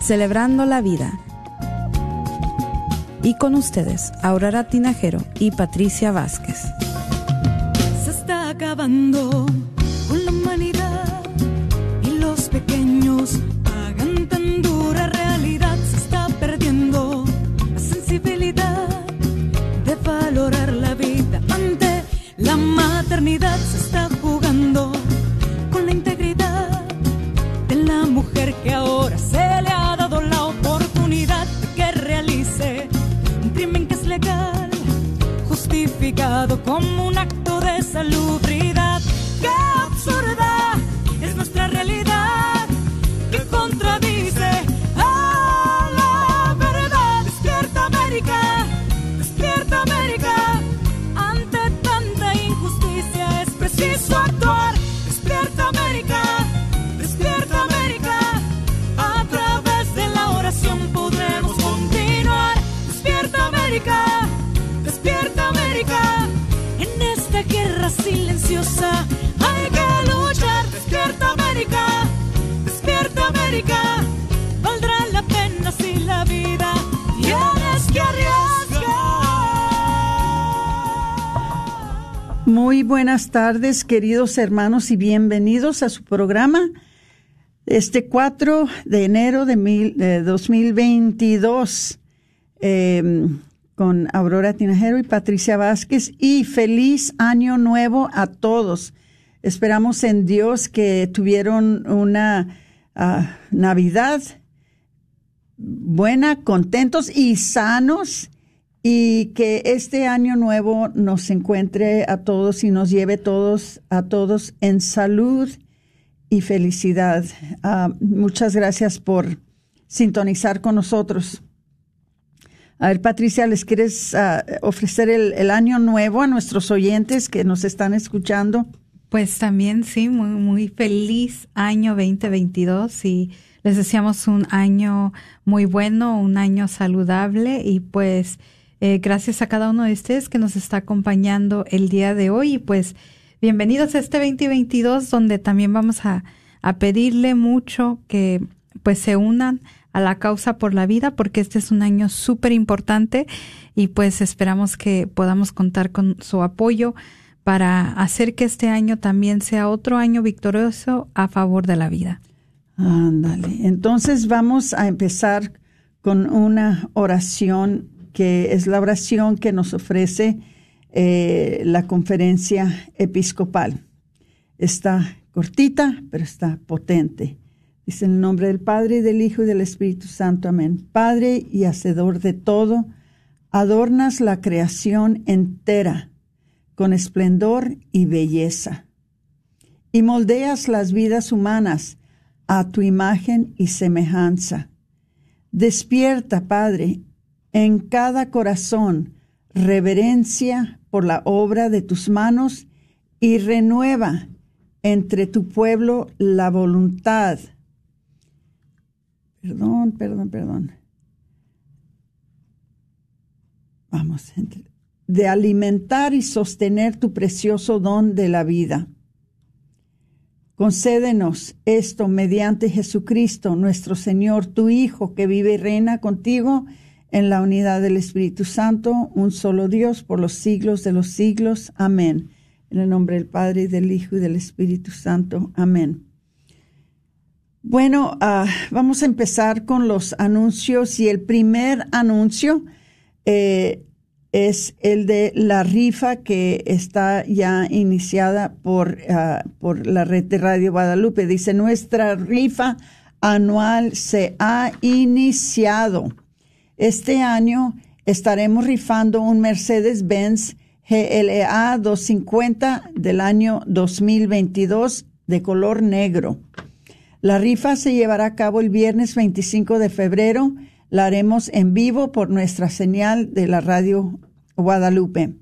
Celebrando la Vida. Y con ustedes, Aurora Tinajero y Patricia Vázquez. Se está acabando Muy buenas tardes, queridos hermanos, y bienvenidos a su programa. Este 4 de enero de, mil, de 2022, eh, con Aurora Tinajero y Patricia Vázquez, y feliz año nuevo a todos. Esperamos en Dios que tuvieron una ah, Navidad buena, contentos y sanos y que este año nuevo nos encuentre a todos y nos lleve todos a todos en salud y felicidad. Ah, muchas gracias por sintonizar con nosotros. A ver, Patricia, ¿les quieres ah, ofrecer el, el año nuevo a nuestros oyentes que nos están escuchando? Pues también sí, muy, muy feliz año 2022 y les deseamos un año muy bueno, un año saludable y pues eh, gracias a cada uno de ustedes que nos está acompañando el día de hoy y pues bienvenidos a este 2022 donde también vamos a, pedirle mucho que pues se unan a la causa por la vida porque este es un año súper importante y pues esperamos que podamos contar con su apoyo para hacer que este año también sea otro año victorioso a favor de la vida. Ándale. Entonces vamos a empezar con una oración que es la oración que nos ofrece eh, la conferencia episcopal. Está cortita, pero está potente. Dice en el nombre del Padre, del Hijo y del Espíritu Santo. Amén. Padre y Hacedor de todo, adornas la creación entera con esplendor y belleza, y moldeas las vidas humanas a tu imagen y semejanza. Despierta, Padre, en cada corazón reverencia por la obra de tus manos y renueva entre tu pueblo la voluntad. Perdón, perdón, perdón. Vamos, de alimentar y sostener tu precioso don de la vida. Concédenos esto mediante Jesucristo, nuestro Señor, tu Hijo, que vive y reina contigo en la unidad del Espíritu Santo, un solo Dios, por los siglos de los siglos. Amén. En el nombre del Padre, del Hijo, y del Espíritu Santo. Amén. Bueno, uh, vamos a empezar con los anuncios y el primer anuncio eh, es el de la rifa que está ya iniciada por, uh, por la red de Radio Guadalupe. Dice, nuestra rifa anual se ha iniciado. Este año estaremos rifando un Mercedes-Benz GLA 250 del año 2022 de color negro. La rifa se llevará a cabo el viernes 25 de febrero. La haremos en vivo por nuestra señal de la radio Guadalupe.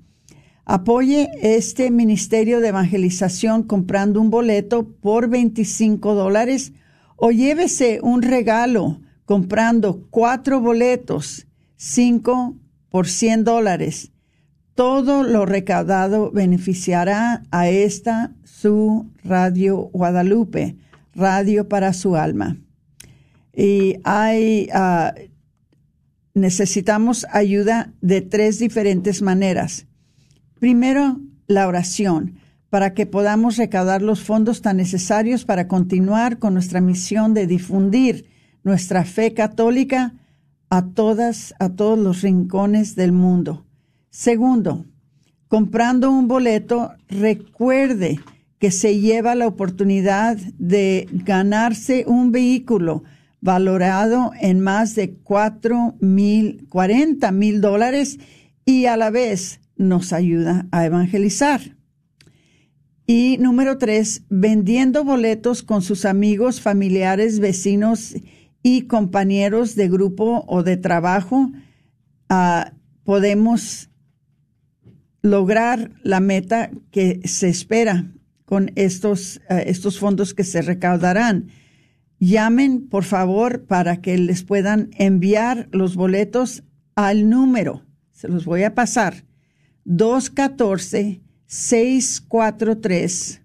Apoye este ministerio de evangelización comprando un boleto por 25 dólares o llévese un regalo comprando cuatro boletos, cinco por 100 dólares. Todo lo recaudado beneficiará a esta su radio Guadalupe radio para su alma. Y hay, ah, necesitamos ayuda de tres diferentes maneras. Primero, la oración, para que podamos recaudar los fondos tan necesarios para continuar con nuestra misión de difundir nuestra fe católica a todas, a todos los rincones del mundo. Segundo, comprando un boleto, recuerde que se lleva la oportunidad de ganarse un vehículo valorado en más de cuatro mil, cuarenta mil dólares y a la vez nos ayuda a evangelizar. Y número tres, vendiendo boletos con sus amigos, familiares, vecinos y compañeros de grupo o de trabajo, ah, podemos lograr la meta que se espera con estos, eh, estos fondos que se recaudarán. Llamen, por favor, para que les puedan enviar los boletos al número. Se los voy a pasar. 214-643,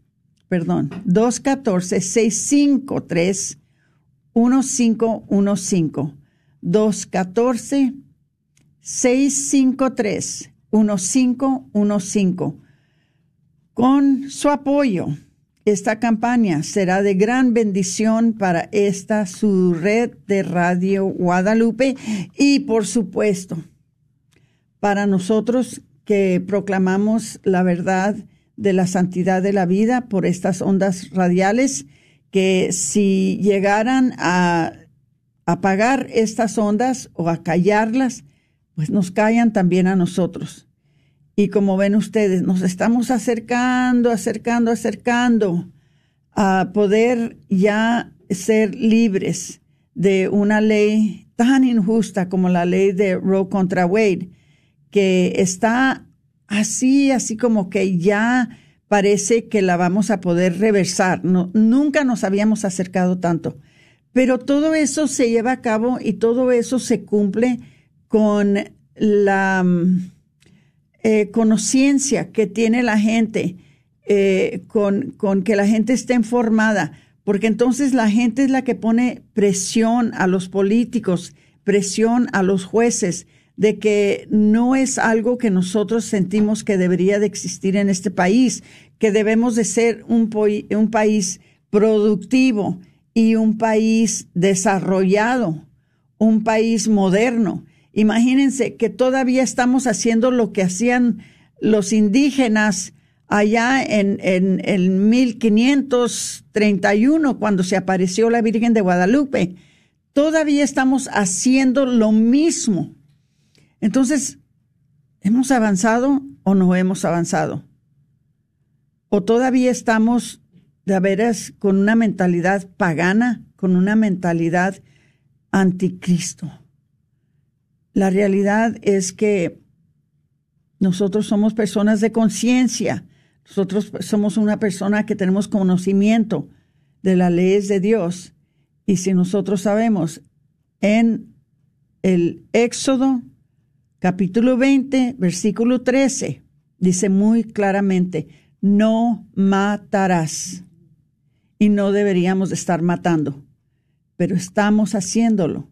perdón, 214-653. 1515 214 653 1515 con su apoyo, esta campaña será de gran bendición para esta su red de Radio Guadalupe y por supuesto para nosotros que proclamamos la verdad de la santidad de la vida por estas ondas radiales que si llegaran a apagar estas ondas o a callarlas, pues nos callan también a nosotros. Y como ven ustedes, nos estamos acercando, acercando, acercando a poder ya ser libres de una ley tan injusta como la ley de Roe contra Wade, que está así, así como que ya parece que la vamos a poder reversar. Nunca nos habíamos acercado tanto. Pero todo eso se lleva a cabo y todo eso se cumple con la eh, conciencia que tiene la gente, eh, con, con que la gente esté informada, porque entonces la gente es la que pone presión a los políticos, presión a los jueces, de que no es algo que nosotros sentimos que debería de existir en este país, que debemos de ser un, país productivo y un país desarrollado, un país moderno. Imagínense que todavía estamos haciendo lo que hacían los indígenas allá en, en, en 1531, cuando se apareció la Virgen de Guadalupe. Todavía estamos haciendo lo mismo. Entonces, ¿hemos avanzado o no hemos avanzado? ¿O todavía estamos de veras con una mentalidad pagana, con una mentalidad anticristo? La realidad es que nosotros somos personas de conciencia, nosotros somos una persona que tenemos conocimiento de las leyes de Dios. Y si nosotros sabemos en el Éxodo capítulo 20, versículo 13, dice muy claramente, no matarás. Y no deberíamos estar matando, pero estamos haciéndolo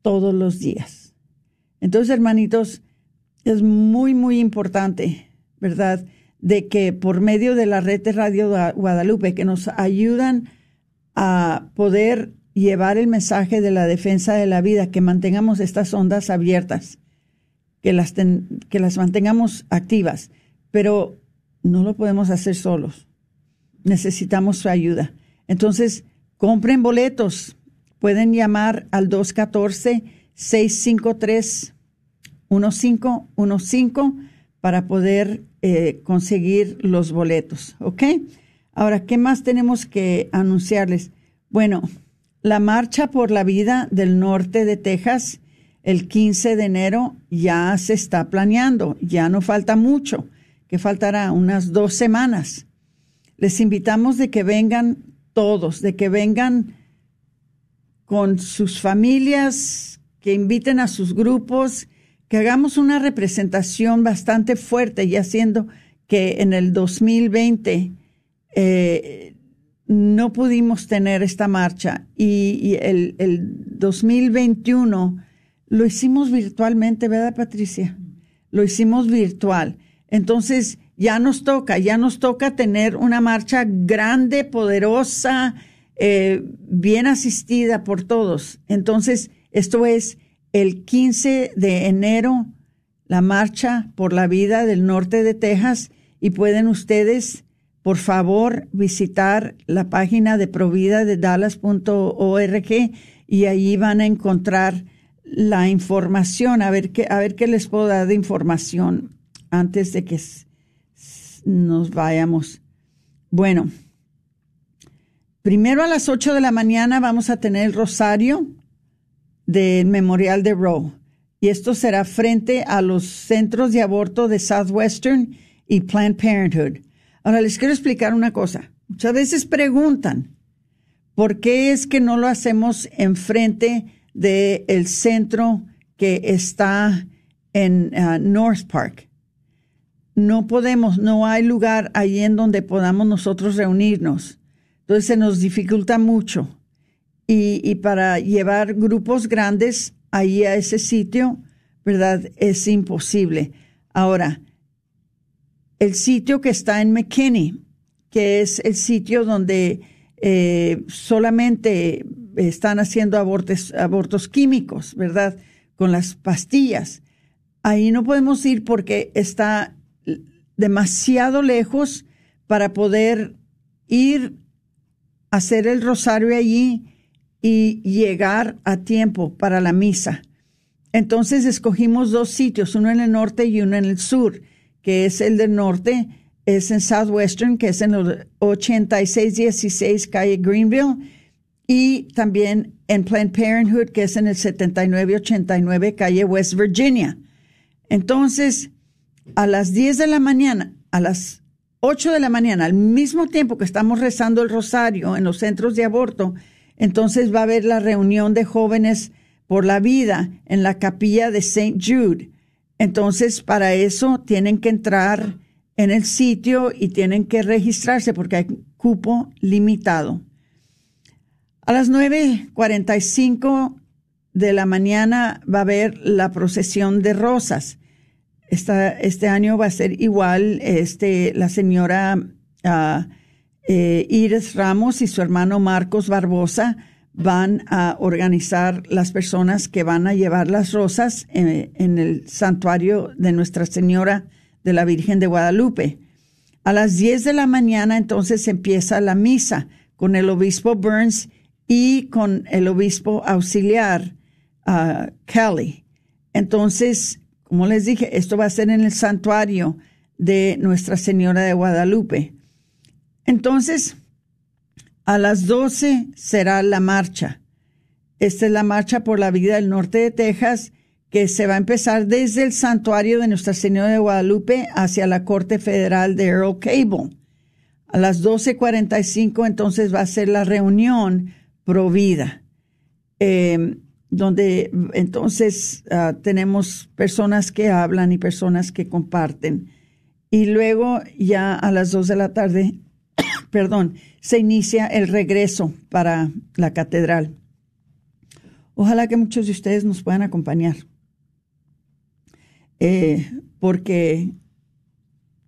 todos los días. Entonces, hermanitos, es muy, muy importante, ¿verdad? De que por medio de la red de Radio Guadalupe, que nos ayudan a poder llevar el mensaje de la defensa de la vida, que mantengamos estas ondas abiertas, que las, que las mantengamos activas, pero no lo podemos hacer solos. Necesitamos su ayuda. Entonces, compren boletos. Pueden llamar al 214 653-1515 para poder eh, conseguir los boletos. ¿Ok? Ahora, ¿qué más tenemos que anunciarles? Bueno, la marcha por la vida del norte de Texas el 15 de enero ya se está planeando, ya no falta mucho, que faltará unas dos semanas. Les invitamos de que vengan todos, de que vengan con sus familias, que inviten a sus grupos, que hagamos una representación bastante fuerte y haciendo que en el 2020 eh, no pudimos tener esta marcha y, el, el 2021 lo hicimos virtualmente, ¿verdad, Patricia? Lo hicimos virtual. Entonces, ya nos toca, ya nos toca tener una marcha grande, poderosa, eh, bien asistida por todos. Entonces, esto es el 15 de enero, la marcha por la vida del norte de Texas y pueden ustedes, por favor, visitar la página de provida de dallas.org y ahí van a encontrar la información, a ver qué, a ver qué les puedo dar de información antes de que nos vayamos. Bueno, primero a las 8 de la mañana vamos a tener el rosario del Memorial de Roe. Y esto será frente a los centros de aborto de Southwestern y Planned Parenthood. Ahora les quiero explicar una cosa. Muchas veces preguntan, ¿por qué es que no lo hacemos enfrente del el centro que está en uh, North Park. No podemos, no hay lugar ahí en donde podamos nosotros reunirnos. Entonces se nos dificulta mucho. Y, y para llevar grupos grandes ahí a ese sitio, ¿verdad? Es imposible. Ahora, el sitio que está en McKinney, que es el sitio donde eh, solamente están haciendo abortos, abortos químicos, ¿verdad? Con las pastillas. Ahí no podemos ir porque está demasiado lejos para poder ir a hacer el rosario allí y llegar a tiempo para la misa. Entonces escogimos dos sitios, uno en el norte y uno en el sur, que es el del norte, es en Southwestern, que es en el 8616 calle Greenville, y también en Planned Parenthood, que es en el 7989 calle West Virginia. Entonces, a las 10 de la mañana, a las 8 de la mañana, al mismo tiempo que estamos rezando el rosario en los centros de aborto, entonces va a haber la reunión de jóvenes por la vida en la capilla de St. Jude. Entonces, para eso tienen que entrar en el sitio y tienen que registrarse porque hay cupo limitado. A las 9.45 de la mañana va a haber la procesión de rosas. Este año va a ser igual. Este, la señora uh, Iris Ramos y su hermano Marcos Barbosa van a organizar las personas que van a llevar las rosas en, el santuario de Nuestra Señora de la Virgen de Guadalupe. A las 10 de la mañana entonces empieza la misa con el obispo Burns y con el obispo auxiliar uh, Kelly. Entonces, como les dije, esto va a ser en el santuario de Nuestra Señora de Guadalupe. Entonces, a las 12 será la marcha. Esta es la marcha por la vida del norte de Texas que se va a empezar desde el santuario de Nuestra Señora de Guadalupe hacia la Corte Federal de Earl Cable. A las 12.45 entonces va a ser la reunión Provida, eh, donde entonces ah, tenemos personas que hablan y personas que comparten. Y luego ya a las dos de la tarde, perdón, se inicia el regreso para la catedral. Ojalá que muchos de ustedes nos puedan acompañar. Eh, porque,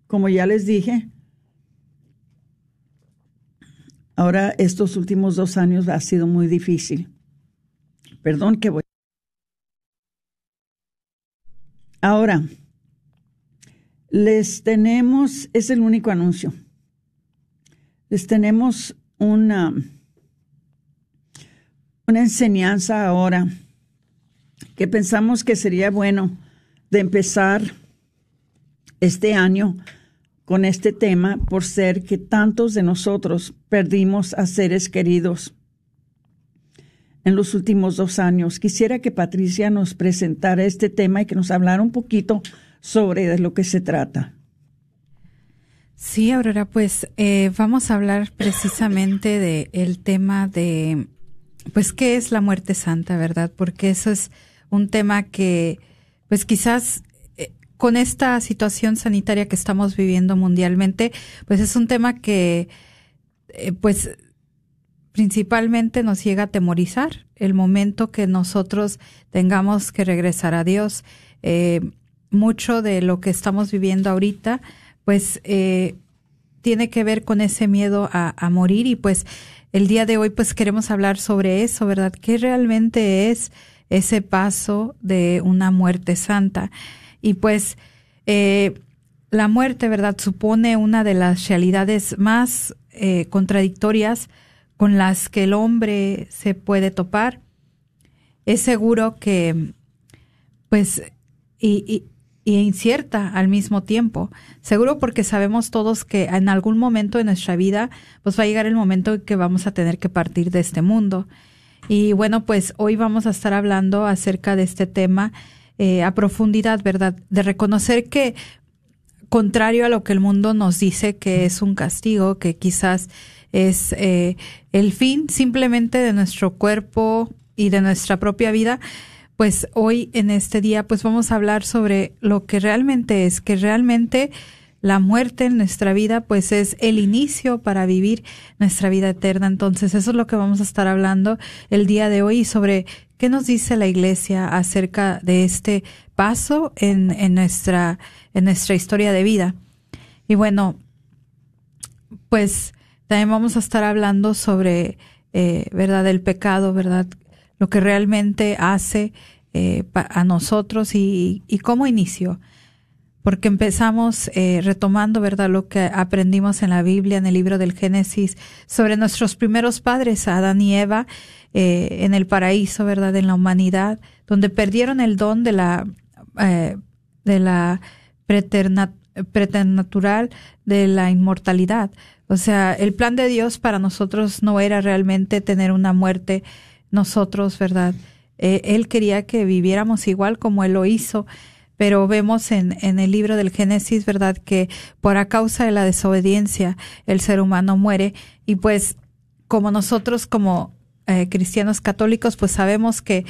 como ya les dije, Ahora, estos últimos dos años ha sido muy difícil. Perdón que voy. Ahora, les tenemos, es el único anuncio. Les tenemos una, una enseñanza ahora que pensamos que sería bueno de empezar este año con este tema por ser que tantos de nosotros perdimos a seres queridos en los últimos dos años. Quisiera que Patricia nos presentara este tema y que nos hablara un poquito sobre de lo que se trata. Sí, Aurora, pues eh, vamos a hablar precisamente de el tema de, pues, qué es la muerte santa, ¿verdad? Porque eso es un tema que, pues, quizás eh, con esta situación sanitaria que estamos viviendo mundialmente, pues es un tema que, eh, pues, principalmente nos llega a temorizar el momento que nosotros tengamos que regresar a Dios. mucho de lo que estamos viviendo ahorita, pues eh, tiene que ver con ese miedo a, a, morir y pues el día de hoy pues queremos hablar sobre eso, ¿verdad? ¿Qué realmente es ese paso de una muerte santa? Y pues eh, la muerte, ¿verdad? Supone una de las realidades más eh, contradictorias con las que el hombre se puede topar. Es seguro que pues y, incierta al mismo tiempo. Seguro porque sabemos todos que en algún momento de nuestra vida pues va a llegar el momento en que vamos a tener que partir de este mundo. Y bueno, pues hoy vamos a estar hablando acerca de este tema eh, a profundidad, ¿verdad? De reconocer que contrario a lo que el mundo nos dice que es un castigo, que quizás es eh, el fin simplemente de nuestro cuerpo y de nuestra propia vida, pues hoy en este día pues vamos a hablar sobre lo que realmente es, que realmente la muerte en nuestra vida pues es el inicio para vivir nuestra vida eterna. Entonces eso es lo que vamos a estar hablando el día de hoy sobre qué nos dice la iglesia acerca de este paso en, en nuestra, en nuestra historia de vida. Y bueno, pues también vamos a estar hablando sobre, eh, ¿verdad?, el pecado, ¿verdad? Lo que realmente hace eh, a nosotros y, y, cómo inició. Porque empezamos eh, retomando, ¿verdad?, lo que aprendimos en la Biblia, en el libro del Génesis, sobre nuestros primeros padres, Adán y Eva, en el paraíso, ¿verdad?, en la humanidad, donde perdieron el don de la, de la preternatural, de la inmortalidad. O sea, el plan de Dios para nosotros no era realmente tener una muerte nosotros, ¿verdad?, eh, él quería que viviéramos igual como Él lo hizo, pero vemos en, en el libro del Génesis, ¿verdad?, que por a causa de la desobediencia el ser humano muere y pues como nosotros como eh, cristianos católicos, pues sabemos que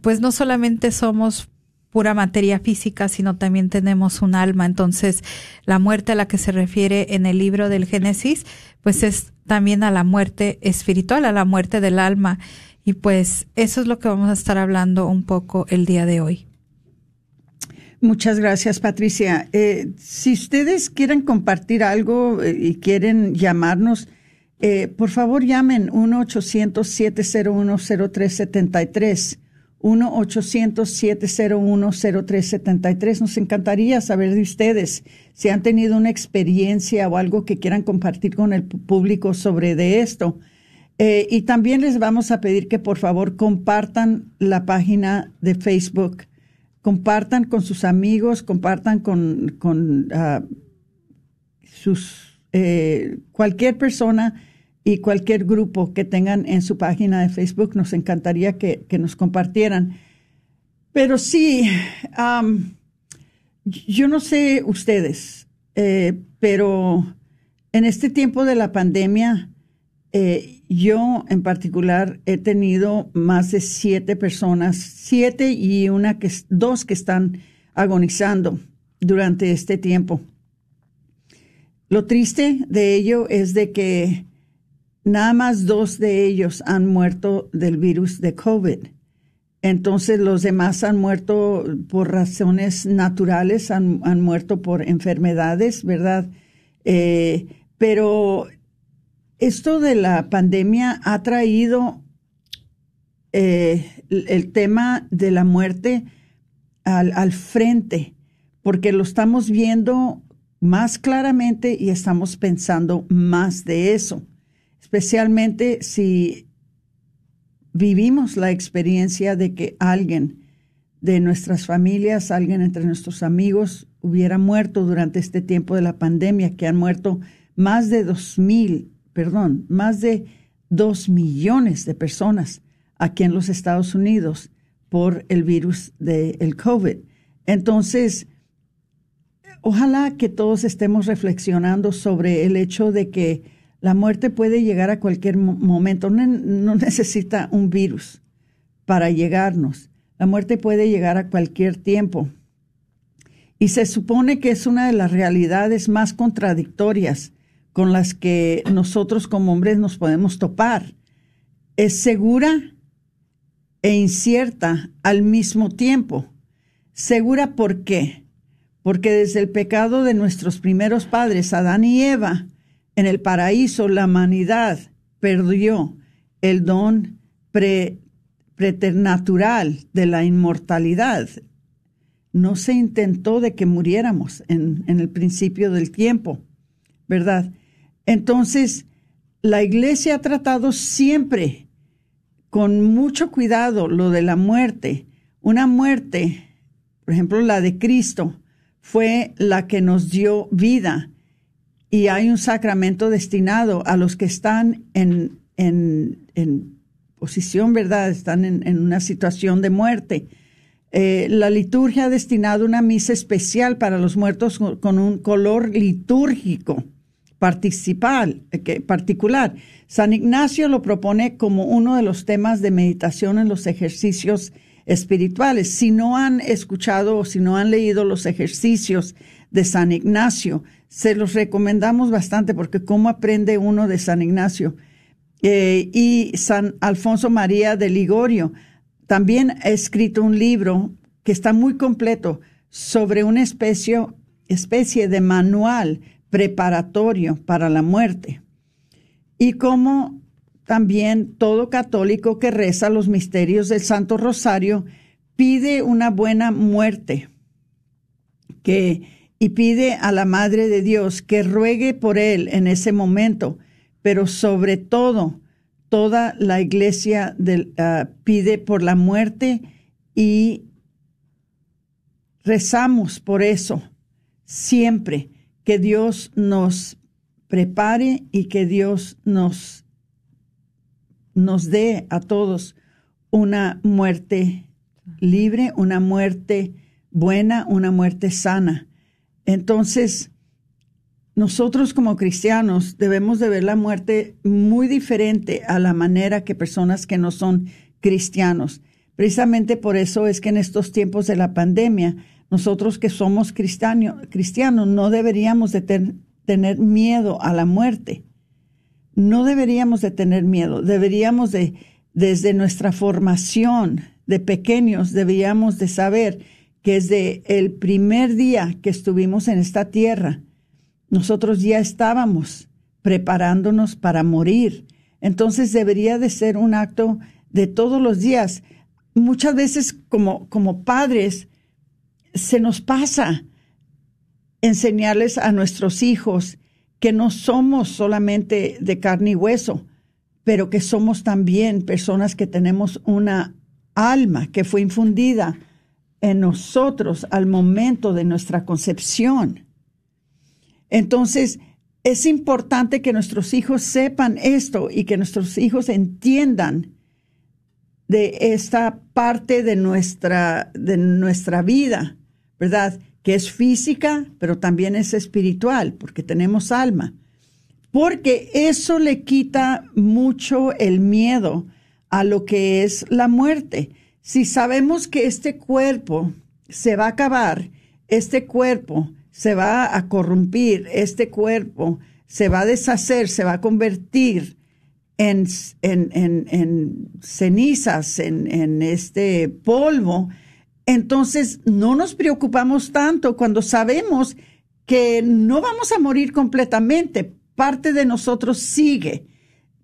pues no solamente somos pura materia física, sino también tenemos un alma. Entonces, la muerte a la que se refiere en el libro del Génesis, pues es también a la muerte espiritual, a la muerte del alma. Y pues eso es lo que vamos a estar hablando un poco el día de hoy. Muchas gracias, Patricia. Eh, si ustedes quieren compartir algo eh, y quieren llamarnos, eh, por favor llamen 1-800-701-0373. 1-800-701-0373. Nos encantaría saber de ustedes si han tenido una experiencia o algo que quieran compartir con el público sobre de esto. Eh, y también les vamos a pedir que por favor compartan la página de Facebook, compartan con sus amigos, compartan con, con uh, sus eh, cualquier persona y cualquier grupo que tengan en su página de Facebook. Nos encantaría que, que nos compartieran. Pero sí, yo no sé ustedes, eh, pero en este tiempo de la pandemia, eh, yo en particular he tenido más de siete personas, siete y una que dos que están agonizando durante este tiempo. Lo triste de ello es de que nada más dos de ellos han muerto del virus de COVID. Entonces los demás han muerto por razones naturales, han, han muerto por enfermedades, ¿verdad? Eh, pero esto de la pandemia ha traído eh, el tema de la muerte al, al, frente, porque lo estamos viendo más claramente y estamos pensando más de eso, especialmente si vivimos la experiencia de que alguien de nuestras familias, alguien entre nuestros amigos hubiera muerto durante este tiempo de la pandemia, que han muerto más de dos mil perdón, más de dos millones de personas aquí en los Estados Unidos por el virus del COVID. Entonces, ojalá que todos estemos reflexionando sobre el hecho de que la muerte puede llegar a cualquier momento. No, necesita un virus para llegarnos. La muerte puede llegar a cualquier tiempo. Y se supone que es una de las realidades más contradictorias con las que nosotros como hombres nos podemos topar. Es segura e incierta al mismo tiempo. Segura por qué? Porque desde el pecado de nuestros primeros padres, Adán y Eva, en el paraíso la humanidad perdió el don preternatural de la inmortalidad. No se intentó de que muriéramos en, en el principio del tiempo, ¿verdad? Entonces, la iglesia ha tratado siempre con mucho cuidado lo de la muerte. Una muerte, por ejemplo, la de Cristo, fue la que nos dio vida y hay un sacramento destinado a los que están en, en, posición, ¿verdad? Están en, una situación de muerte. Eh, la liturgia ha destinado una misa especial para los muertos con un color litúrgico participal, eh, particular. San Ignacio lo propone como uno de los temas de meditación en los ejercicios espirituales. Si no han escuchado o si no han leído los ejercicios de San Ignacio, se los recomendamos bastante porque cómo aprende uno de San Ignacio. Eh, y San Alfonso María de Ligorio también ha escrito un libro que está muy completo sobre una especie, especie de manual preparatorio para la muerte. Y como también todo católico que reza los misterios del Santo Rosario pide una buena muerte que, y pide a la Madre de Dios que ruegue por él en ese momento, pero sobre todo toda la iglesia ah, pide por la muerte y rezamos por eso siempre que Dios nos prepare y que Dios nos, nos dé a todos una muerte libre, una muerte buena, una muerte sana. Entonces, nosotros como cristianos debemos de ver la muerte muy diferente a la manera que personas que no son cristianos. Precisamente por eso es que en estos tiempos de la pandemia nosotros que somos cristianos no deberíamos de tener miedo a la muerte. No deberíamos de tener miedo. Deberíamos de, desde nuestra formación de pequeños, deberíamos de saber que desde el primer día que estuvimos en esta tierra, nosotros ya estábamos preparándonos para morir. Entonces debería de ser un acto de todos los días. Muchas veces como, como padres se nos pasa enseñarles a nuestros hijos que no somos solamente de carne y hueso, pero que somos también personas que tenemos una alma que fue infundida en nosotros al momento de nuestra concepción. Entonces, es importante que nuestros hijos sepan esto y que nuestros hijos entiendan de esta parte de nuestra, de nuestra vida ¿verdad? Que es física, pero también es espiritual, porque tenemos alma. Porque eso le quita mucho el miedo a lo que es la muerte. Si sabemos que este cuerpo se va a acabar, este cuerpo se va a corrompir, este cuerpo se va a deshacer, se va a convertir en, en, en, en cenizas, en, este polvo, entonces, no nos preocupamos tanto cuando sabemos que no vamos a morir completamente. Parte de nosotros sigue,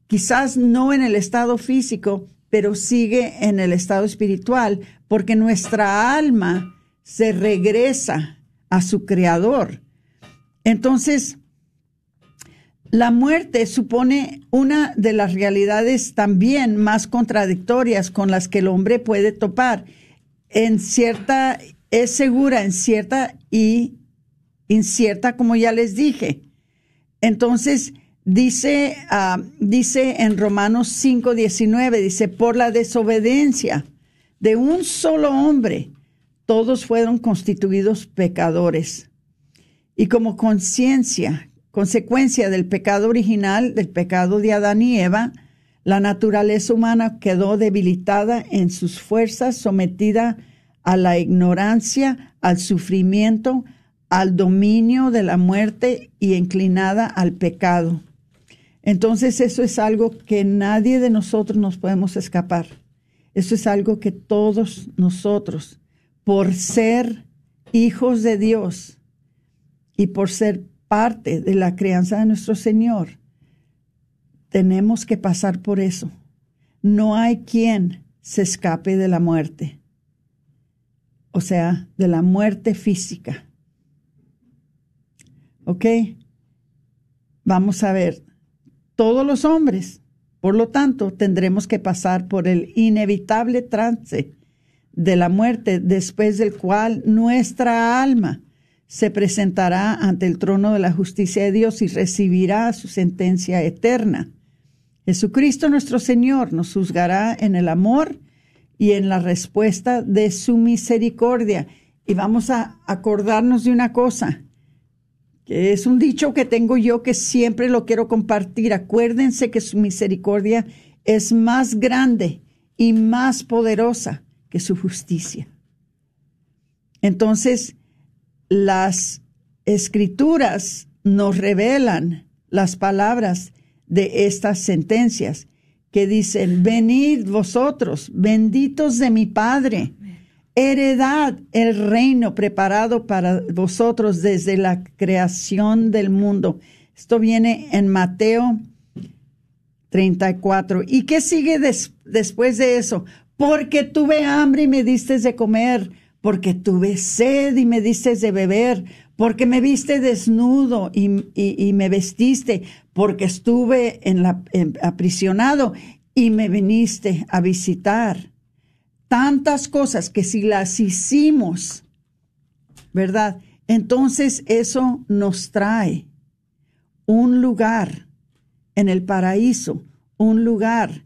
quizás no en el estado físico, pero sigue en el estado espiritual, porque nuestra alma se regresa a su creador. Entonces, la muerte supone una de las realidades también más contradictorias con las que el hombre puede topar en cierta, es segura en cierta y incierta, como ya les dije. Entonces, Dice, ah, dice en Romanos 5, 19, dice, por la desobediencia de un solo hombre, todos fueron constituidos pecadores. Y como conciencia, consecuencia del pecado original, del pecado de Adán y Eva, la naturaleza humana quedó debilitada en sus fuerzas, sometida a la ignorancia, al sufrimiento, al dominio de la muerte y inclinada al pecado. Entonces eso es algo que nadie de nosotros nos podemos escapar. Eso es algo que todos nosotros, por ser hijos de Dios y por ser parte de la crianza de nuestro Señor, tenemos que pasar por eso. No hay quien se escape de la muerte, o sea, de la muerte física. ¿Ok? Vamos a ver, todos los hombres, por lo tanto, tendremos que pasar por el inevitable trance de la muerte, después del cual nuestra alma se presentará ante el trono de la justicia de Dios y recibirá su sentencia eterna. Jesucristo nuestro Señor nos juzgará en el amor y en la respuesta de su misericordia. Y vamos a acordarnos de una cosa, es un dicho que tengo yo que siempre lo quiero compartir. Acuérdense que su misericordia es más grande y más poderosa que su justicia. Entonces, las escrituras nos revelan las palabras de estas sentencias que dicen, venid vosotros, benditos de mi Padre, heredad el reino preparado para vosotros desde la creación del mundo. Esto viene en Mateo 34. ¿Y qué sigue después de eso? Porque tuve hambre y me diste de comer, porque tuve sed y me diste de beber, porque me viste desnudo y, me vestiste, porque estuve en la, aprisionado y me viniste a visitar. Tantas cosas que si las hicimos, ¿verdad? Entonces eso nos trae un lugar en el paraíso, un lugar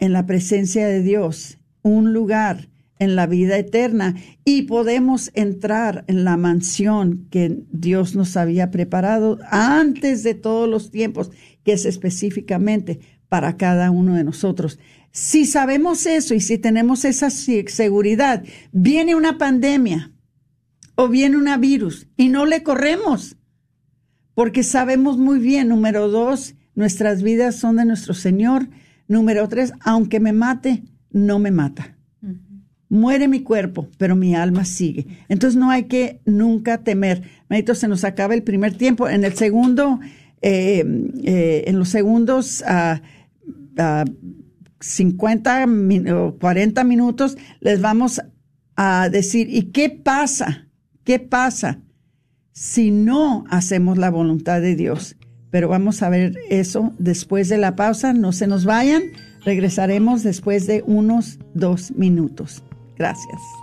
en la presencia de Dios, un lugar en la vida eterna y podemos entrar en la mansión que Dios nos había preparado antes de todos los tiempos, que es específicamente para cada uno de nosotros. Si sabemos eso y si tenemos esa seguridad, viene una pandemia o viene un virus y no le corremos, porque sabemos muy bien, número dos, nuestras vidas son de nuestro Señor, número tres, aunque me mate, no me mata muere mi cuerpo, pero mi alma sigue. Entonces no hay que nunca temer. Manito, se nos acaba el primer tiempo. En el segundo, eh, eh, en los segundos uh, uh, 50 o 40 minutos, les vamos a decir, ¿y qué pasa? ¿Qué pasa si no hacemos la voluntad de Dios? Pero vamos a ver eso después de la pausa. No se nos vayan. Regresaremos después de unos dos minutos. Gracias.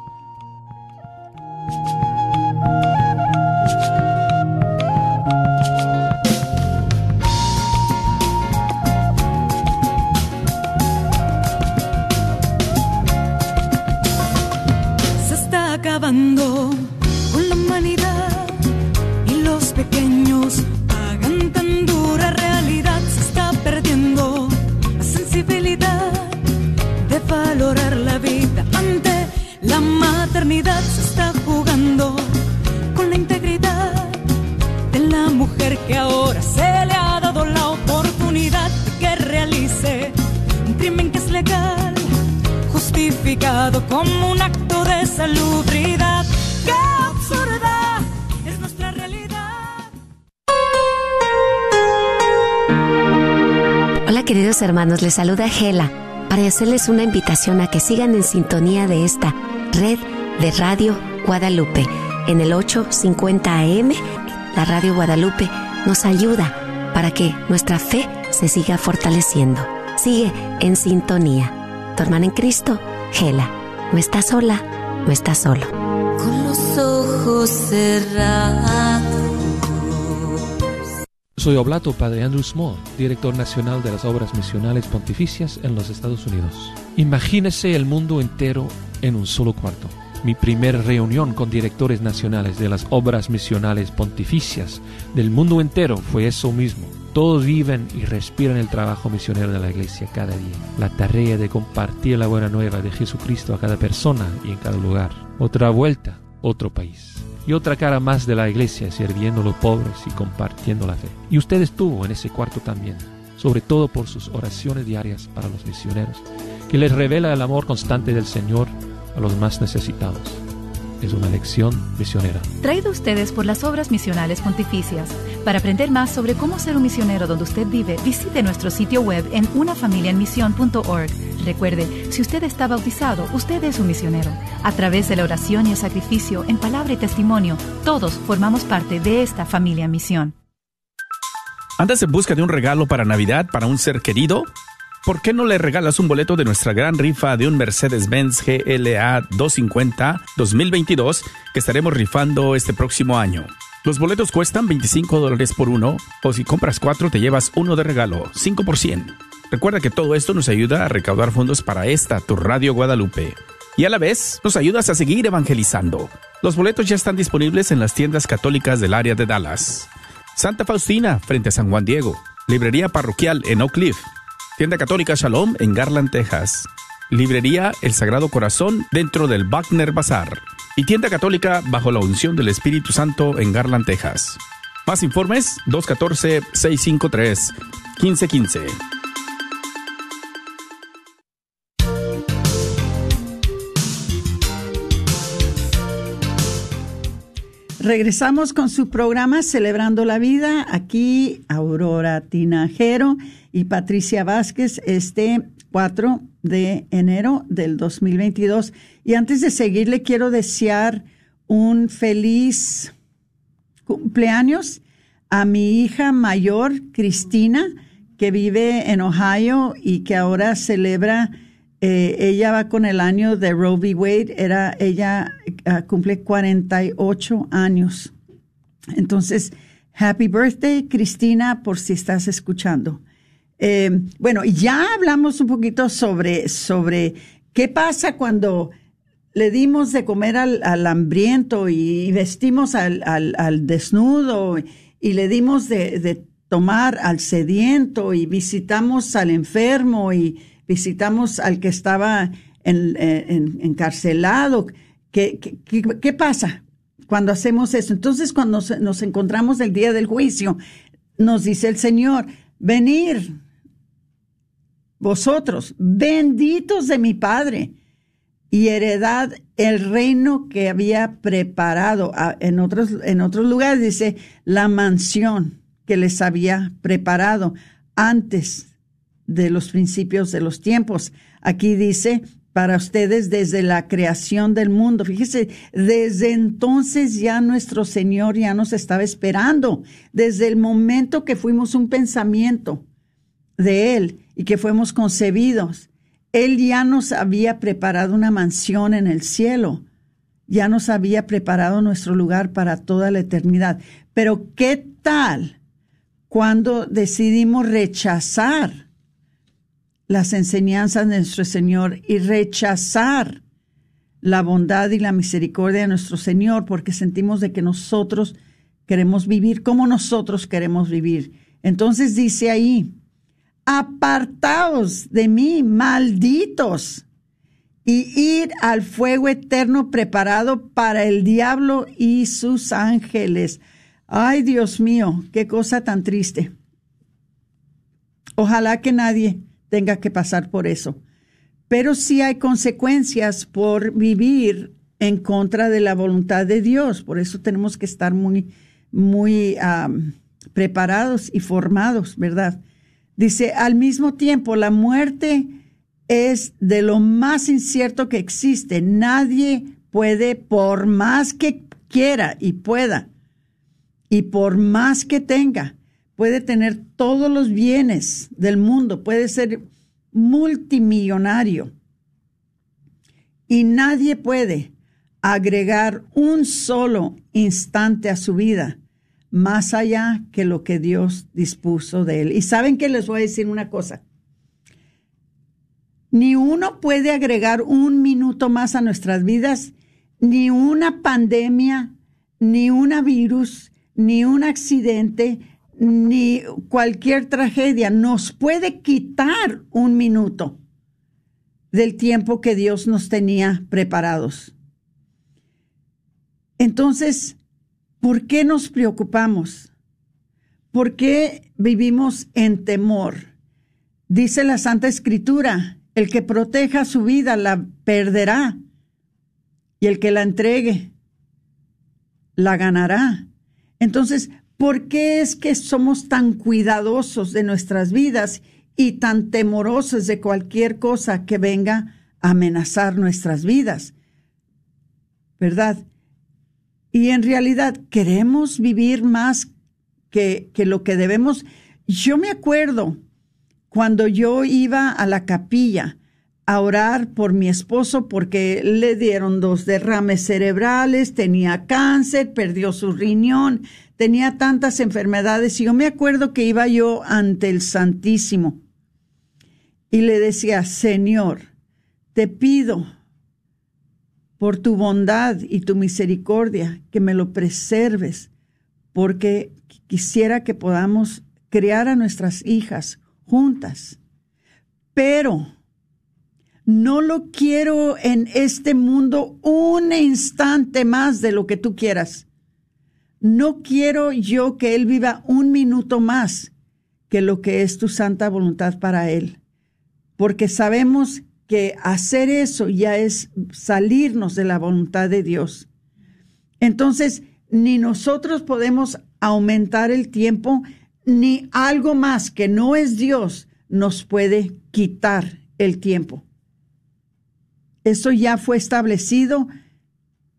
Les saluda Gela para hacerles una invitación a que sigan en sintonía de esta red de Radio Guadalupe. En el 850 AM, la Radio Guadalupe nos ayuda para que nuestra fe se siga fortaleciendo. Sigue en sintonía. Tu hermana en Cristo, Gela. No estás sola, no estás solo. Con los ojos cerrados Soy Oblato Padre Andrew Small, director nacional de las obras misionales pontificias en los Estados Unidos. Imagínese el mundo entero en un solo cuarto. Mi primera reunión con directores nacionales de las obras misionales pontificias del mundo entero fue eso mismo. Todos viven y respiran el trabajo misionero de la iglesia cada día. La tarea de compartir la buena nueva de Jesucristo a cada persona y en cada lugar. Otra vuelta, otro país y otra cara más de la iglesia sirviendo a los pobres y compartiendo la fe. Y usted estuvo en ese cuarto también, sobre todo por sus oraciones diarias para los misioneros, que les revela el amor constante del Señor a los más necesitados. Es una lección misionera. Traído ustedes por las obras misionales pontificias. Para aprender más sobre cómo ser un misionero donde usted vive, visite nuestro sitio web en unafamiliaenmisión.org Recuerde, si usted está bautizado, usted es un misionero. A través de la oración y el sacrificio, en palabra y testimonio, todos formamos parte de esta familia misión. ¿Andas en busca de un regalo para Navidad para un ser querido? ¿Por qué no le regalas un boleto de nuestra gran rifa de un Mercedes-Benz GLA 250 2022 que estaremos rifando este próximo año? Los boletos cuestan 25 dólares por uno, o si compras cuatro te llevas uno de regalo, 5 por 100. Recuerda que todo esto nos ayuda a recaudar fondos para esta, tu Radio Guadalupe. Y a la vez, nos ayudas a seguir evangelizando. Los boletos ya están disponibles en las tiendas católicas del área de Dallas. Santa Faustina, frente a San Juan Diego. Librería parroquial en Oak Cliff. Tienda católica Shalom en Garland, Texas. Librería El Sagrado Corazón dentro del Wagner Bazar. Y tienda católica bajo la unción del Espíritu Santo en Garland, Texas. Más informes 214-653-1515. Regresamos con su programa Celebrando la Vida. Aquí Aurora Tinajero y Patricia Vázquez este 4 de enero del 2022. Y antes de seguirle quiero desear un feliz cumpleaños a mi hija mayor, Cristina, que vive en Ohio y que ahora celebra eh, ella va con el año de Roe v. Wade, era, ella uh, cumple 48 años. Entonces, happy birthday, Cristina, por si estás escuchando. Eh, bueno, ya hablamos un poquito sobre, sobre qué pasa cuando le dimos de comer al, al hambriento y vestimos al, al, al, desnudo y le dimos de, de tomar al sediento y visitamos al enfermo y visitamos al que estaba encarcelado. ¿Qué, qué, pasa cuando hacemos eso? Entonces, cuando nos, encontramos el día del juicio, nos dice el Señor, venir vosotros, benditos de mi Padre, y heredad el reino que había preparado. En otros, en otros lugares dice la mansión que les había preparado antes de los principios de los tiempos. Aquí dice, para ustedes desde la creación del mundo. Fíjese, desde entonces ya nuestro Señor ya nos estaba esperando, desde el momento que fuimos un pensamiento de Él y que fuimos concebidos. Él ya nos había preparado una mansión en el cielo, ya nos había preparado nuestro lugar para toda la eternidad. Pero ¿qué tal cuando decidimos rechazar? las enseñanzas de nuestro Señor y rechazar la bondad y la misericordia de nuestro Señor porque sentimos de que nosotros queremos vivir como nosotros queremos vivir. Entonces dice ahí, apartaos de mí, malditos, y ir al fuego eterno preparado para el diablo y sus ángeles. Ay, Dios mío, qué cosa tan triste. Ojalá que nadie tenga que pasar por eso. Pero sí hay consecuencias por vivir en contra de la voluntad de Dios. Por eso tenemos que estar muy, muy preparados y formados, ¿verdad? Dice, al mismo tiempo, la muerte es de lo más incierto que existe. Nadie puede, por más que quiera y pueda, y por más que tenga, puede tener todos los bienes del mundo, puede ser multimillonario. Y nadie puede agregar un solo instante a su vida más allá que lo que Dios dispuso de él. Y saben que les voy a decir una cosa. Ni uno puede agregar un minuto más a nuestras vidas, ni una pandemia, ni un virus, ni un accidente, ni cualquier tragedia nos puede quitar un minuto del tiempo que Dios nos tenía preparados. Entonces, ¿por qué nos preocupamos? ¿Por qué vivimos en temor? Dice la Santa Escritura, el que proteja su vida la perderá y el que la entregue la ganará. Entonces, ¿por qué es que somos tan cuidadosos de nuestras vidas y tan temorosos de cualquier cosa que venga a amenazar nuestras vidas? ¿Verdad? Y en realidad queremos vivir más que, que lo que debemos. Yo me acuerdo cuando yo iba a la capilla a orar por mi esposo porque le dieron dos derrames cerebrales, tenía cáncer, perdió su riñón, tenía tantas enfermedades y yo me acuerdo que iba yo ante el Santísimo y le decía, Señor, te pido por tu bondad y tu misericordia que me lo preserves, porque quisiera que podamos criar a nuestras hijas juntas. Pero no lo quiero en este mundo un instante más de lo que tú quieras. No quiero yo que Él viva un minuto más que lo que es tu santa voluntad para Él, porque sabemos que hacer eso ya es salirnos de la voluntad de Dios. Entonces, ni nosotros podemos aumentar el tiempo, ni algo más que no es Dios nos puede quitar el tiempo. Eso ya fue establecido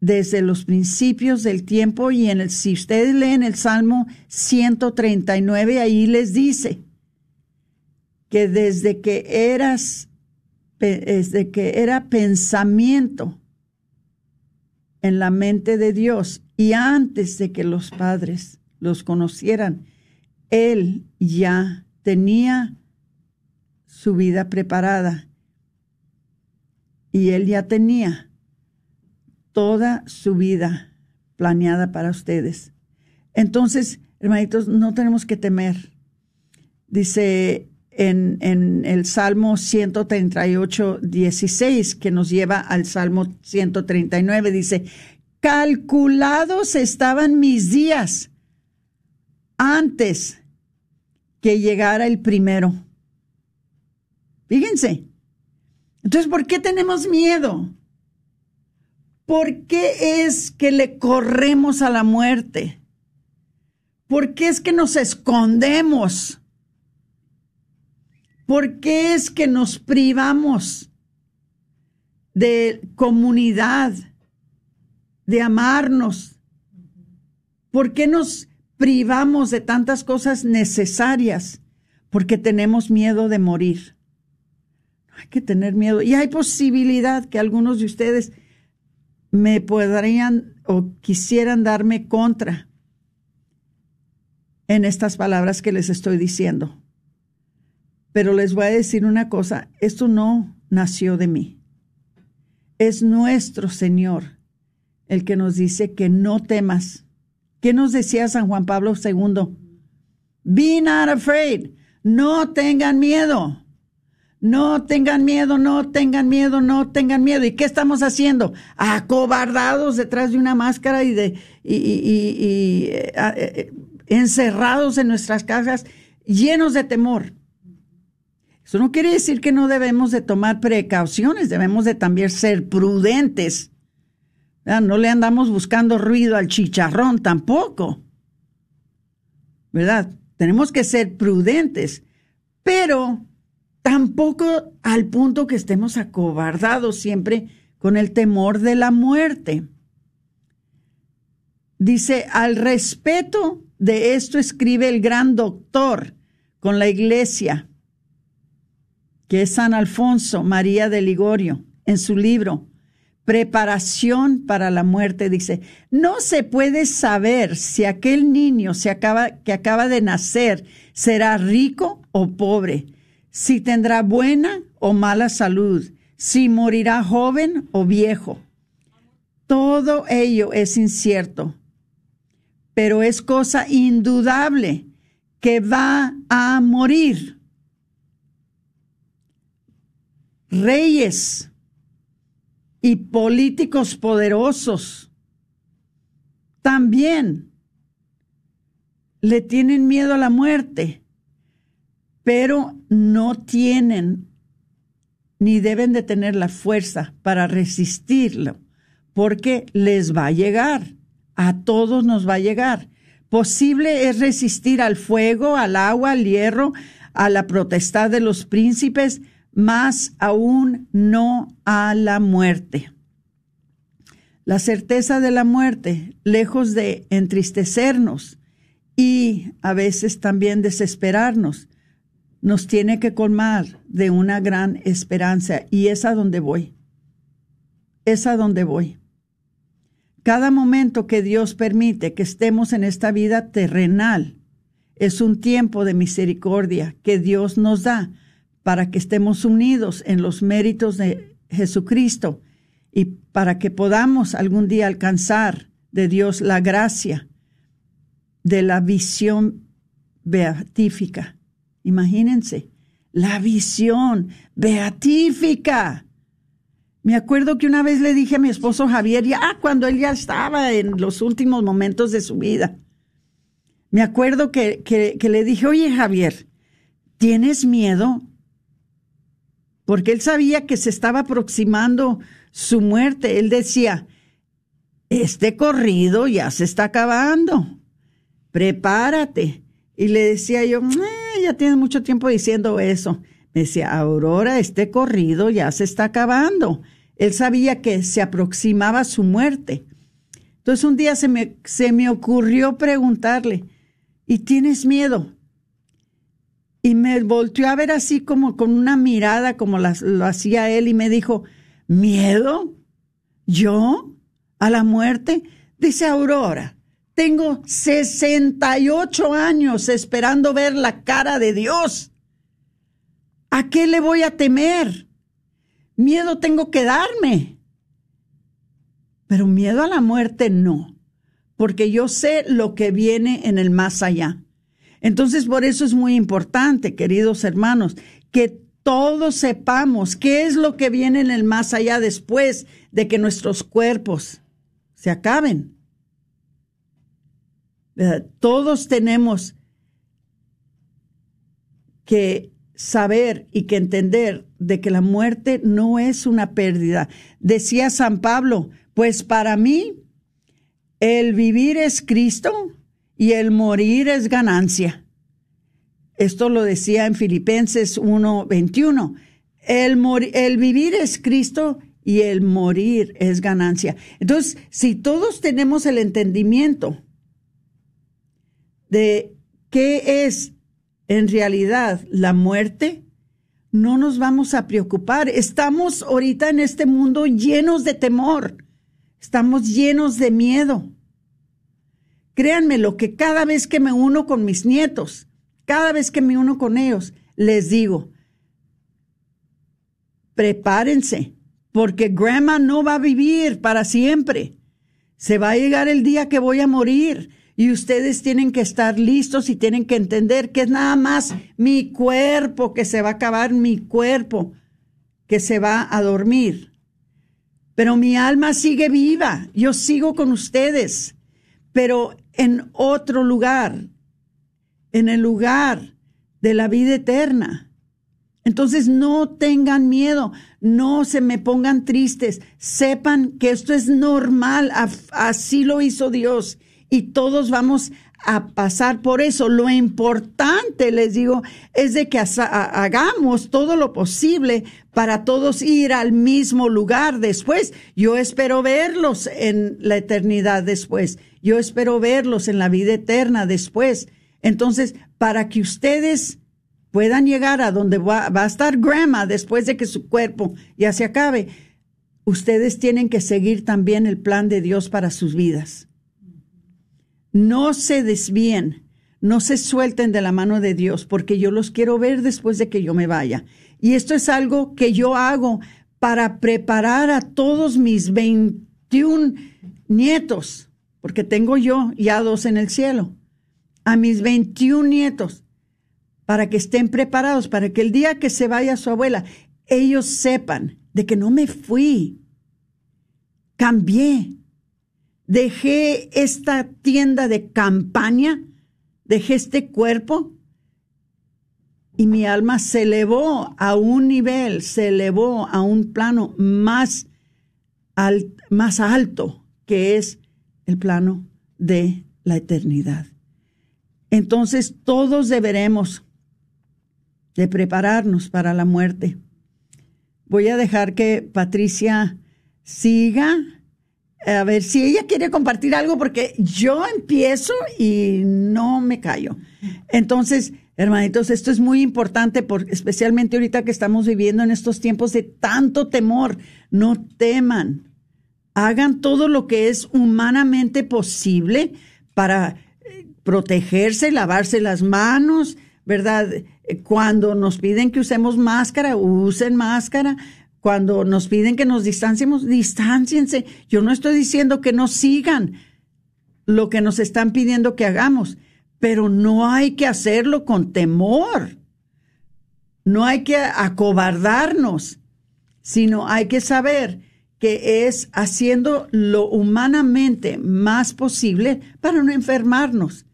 desde los principios del tiempo y en el, si ustedes leen el Salmo 139, ahí les dice que desde que eras, desde que era pensamiento en la mente de Dios y antes de que los padres los conocieran, Él ya tenía su vida preparada y él ya tenía toda su vida planeada para ustedes. Entonces, hermanitos, no tenemos que temer. Dice en, el Salmo 138, 16, que nos lleva al Salmo 139, dice, calculados estaban mis días antes que llegara el primero. Fíjense, entonces, ¿por qué tenemos miedo? ¿Por qué es que le corremos a la muerte? ¿Por qué es que nos escondemos? ¿Por qué es que nos privamos de comunidad, de amarnos? ¿Por qué nos privamos de tantas cosas necesarias? Porque tenemos miedo de morir. Hay que tener miedo. Y hay posibilidad que algunos de ustedes me podrían o quisieran darme contra en estas palabras que les estoy diciendo. Pero les voy a decir una cosa, esto no nació de mí. Es nuestro Señor el que nos dice que no temas. ¿Qué nos decía San Juan Pablo II? Be not afraid. No tengan miedo. No tengan miedo, no tengan miedo, no tengan miedo. ¿Y qué estamos haciendo? Acobardados detrás de una máscara y, de, y, y, eh, eh, eh, encerrados en nuestras casas, llenos de temor. Eso no quiere decir que no debemos de tomar precauciones, debemos de también ser prudentes. No le andamos buscando ruido al chicharrón tampoco. ¿Verdad? Tenemos que ser prudentes, pero tampoco al punto que estemos acobardados siempre con el temor de la muerte. Dice, al respeto de esto escribe el gran doctor con la iglesia, que es San Alfonso María de Ligorio, en su libro, preparación para la muerte. Dice, no se puede saber si aquel niño se acaba, que acaba de nacer será rico o pobre, si tendrá buena o mala salud, si morirá joven o viejo. Todo ello es incierto, pero es cosa indudable que va a morir. Reyes, y políticos poderosos también le tienen miedo a la muerte, pero no tienen ni deben de tener la fuerza para resistirlo, porque les va a llegar, a todos nos va a llegar. Posible es resistir al fuego, al agua, al hierro, a la protestad de los príncipes, más aún no a la muerte. La certeza de la muerte, lejos de entristecernos y a veces también desesperarnos, nos tiene que colmar de una gran esperanza y es a donde voy. Es a donde voy. Cada momento que Dios permite que estemos en esta vida terrenal es un tiempo de misericordia que Dios nos da para que estemos unidos en los méritos de Jesucristo y para que podamos algún día alcanzar de Dios la gracia de la visión beatífica. Imagínense, la visión beatífica. Me acuerdo que una vez le dije a mi esposo Javier, ya cuando él ya estaba en los últimos momentos de su vida, me acuerdo que, que le dije, oye Javier, ¿tienes miedo? Porque él sabía que se estaba aproximando su muerte. Él decía, este corrido ya se está acabando, prepárate. Y le decía yo, ah, ya tienes mucho tiempo diciendo eso. Me decía, Aurora, este corrido ya se está acabando. Él sabía que se aproximaba su muerte. Entonces un día se me, se me ocurrió preguntarle, ¿y tienes miedo? Y me volteó a ver así como con una mirada como lo hacía él y me dijo, ¿miedo? ¿Yo? ¿A la muerte? Dice Aurora, tengo 68 años esperando ver la cara de Dios. ¿A qué le voy a temer? Miedo tengo que darme. Pero miedo a la muerte no, porque yo sé lo que viene en el más allá. Entonces, por eso es muy importante, queridos hermanos, que todos sepamos qué es lo que viene en el más allá después de que nuestros cuerpos se acaben. Todos tenemos que saber y que entender de que la muerte no es una pérdida. Decía San Pablo, pues para mí el vivir es Cristo y el morir es ganancia. Esto lo decía en Filipenses 1:21. El, el vivir es Cristo y el morir es ganancia. Entonces, si todos tenemos el entendimiento de qué es en realidad la muerte, no nos vamos a preocupar. Estamos ahorita en este mundo llenos de temor, estamos llenos de miedo. Créanme lo que cada vez que me uno con mis nietos, cada vez que me uno con ellos, les digo, prepárense, porque grandma no va a vivir para siempre. Se va a llegar el día que voy a morir y ustedes tienen que estar listos y tienen que entender que es nada más mi cuerpo que se va a acabar, mi cuerpo que se va a dormir. Pero mi alma sigue viva, yo sigo con ustedes, pero en otro lugar, en el lugar de la vida eterna. Entonces no tengan miedo, no se me pongan tristes, sepan que esto es normal, así lo hizo Dios y todos vamos a pasar por eso. Lo importante, les digo, es de que hagamos todo lo posible para todos ir al mismo lugar después. Yo espero verlos en la eternidad después. Yo espero verlos en la vida eterna después. Entonces, para que ustedes puedan llegar a donde va, a estar grandma después de que su cuerpo ya se acabe, ustedes tienen que seguir también el plan de Dios para sus vidas. No se desvíen, no se suelten de la mano de Dios, porque yo los quiero ver después de que yo me vaya. Y esto es algo que yo hago para preparar a todos mis 21 nietos, porque tengo yo ya dos en el cielo, a mis 21 nietos, para que estén preparados, para que el día que se vaya su abuela, ellos sepan de que no me fui, cambié, dejé esta tienda de campaña, dejé este cuerpo y mi alma se elevó a un nivel, se elevó a un plano más, más alto, que es el plano de la eternidad. Entonces todos deberemos de prepararnos para la muerte voy a dejar que Patricia siga. A ver si ella quiere compartir algo, porque yo empiezo y no me callo. Entonces, hermanitos, esto es muy importante, porque especialmente ahorita que estamos viviendo en estos tiempos de tanto temor. No teman. Hagan todo lo que es humanamente posible para eh, protegerse, lavarse las manos, ¿verdad? Cuando nos piden que usemos máscara, usen máscara. Cuando nos piden que nos distanciemos, distanciense. Yo no estoy diciendo que no sigan lo que nos están pidiendo que hagamos, pero no hay que hacerlo con temor. No hay que acobardarnos, sino hay que saber que es haciendo lo humanamente más posible para no enfermarnos.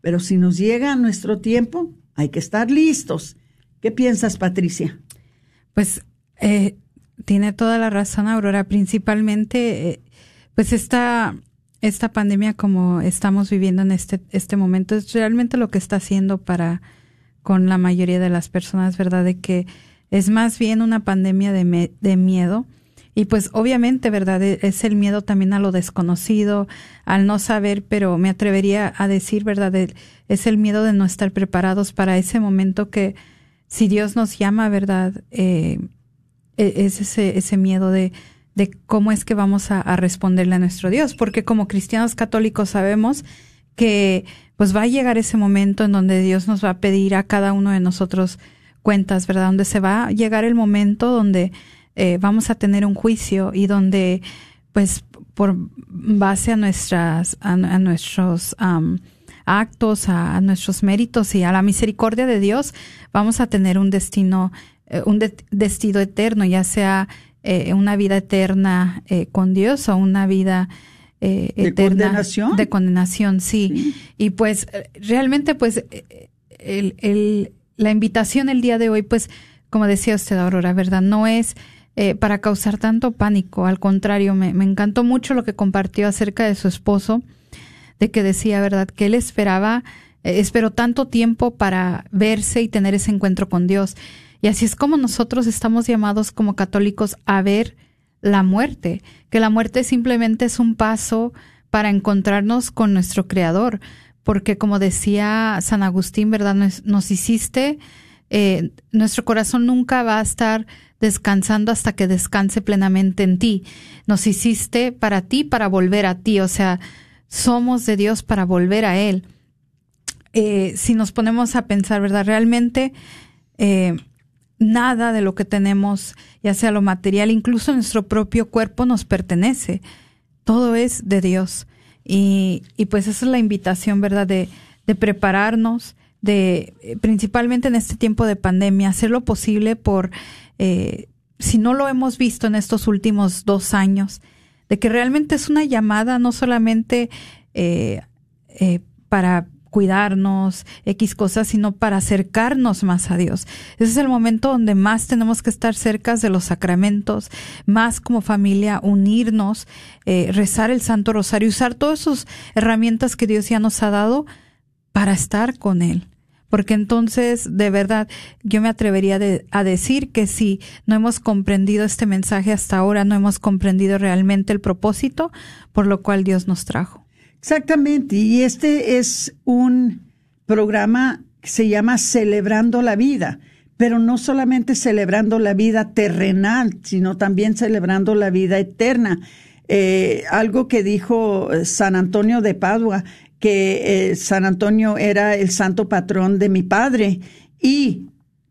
Pero si nos llega nuestro tiempo, hay que estar listos. ¿Qué piensas, Patricia? Pues eh, tiene toda la razón, Aurora. Principalmente, eh, pues esta, esta pandemia como estamos viviendo en este, este momento es realmente lo que está haciendo para con la mayoría de las personas, ¿verdad? De que es más bien una pandemia de, de miedo. Y pues obviamente, ¿verdad? E, es el miedo también a lo desconocido, al no saber, pero me atrevería a decir, ¿verdad? es el miedo de no estar preparados para ese momento que si Dios nos llama, ¿verdad? Eh, es ese, ese miedo de, de cómo es que vamos a, responderle a nuestro Dios, porque como cristianos católicos sabemos que pues va a llegar ese momento en donde Dios nos va a pedir a cada uno de nosotros cuentas, ¿verdad? Donde se va a llegar el momento donde eh, vamos a tener un juicio y donde pues por base a nuestras a, nuestros actos, a, nuestros méritos y a la misericordia de Dios, vamos a tener un destino, eh, un destino eterno, ya sea eh, una vida eterna eh, con Dios o una vida ¿De eterna condenación? de condenación, sí. Y pues realmente, pues el, el, la invitación el día de hoy, pues como decía usted, Aurora, ¿verdad? No es para causar tanto pánico, al contrario, me, me encantó mucho lo que compartió acerca de su esposo de que decía, ¿verdad?, que él esperaba, eh, esperó tanto tiempo para verse y tener ese encuentro con Dios. Y así es como nosotros estamos llamados como católicos a ver la muerte, que la muerte simplemente es un paso para encontrarnos con nuestro Creador, porque como decía San Agustín, ¿verdad? Nos, hiciste, eh, nuestro corazón nunca va a estar descansando hasta que descanse plenamente en ti. Nos hiciste para ti, para volver a ti, o sea, somos de Dios para volver a Él. Eh, si nos ponemos a pensar, ¿verdad? Realmente eh, nada de lo que tenemos, ya sea lo material, incluso nuestro propio cuerpo nos pertenece. Todo es de Dios. Y, y pues esa es la invitación, ¿verdad? De, de prepararnos, de eh, principalmente en este tiempo de pandemia, hacer lo posible por, si no lo hemos visto en estos últimos dos años, de que realmente es una llamada no solamente eh, eh, para cuidarnos, X cosas, sino para acercarnos más a Dios. Ese es el momento donde más tenemos que estar cerca de los sacramentos, más como familia unirnos, eh, rezar el Santo Rosario, usar todas esas herramientas que Dios ya nos ha dado para estar con Él porque entonces de verdad yo me atrevería a decir que si no hemos comprendido este mensaje hasta ahora, no hemos comprendido realmente el propósito por lo cual Dios nos trajo. Exactamente, y este es un programa que se llama Celebrando la Vida, pero no solamente celebrando la vida terrenal, sino también celebrando la vida eterna. Eh, algo que dijo eh, San Antonio de Padua, que eh, San Antonio era el santo patrón de mi padre y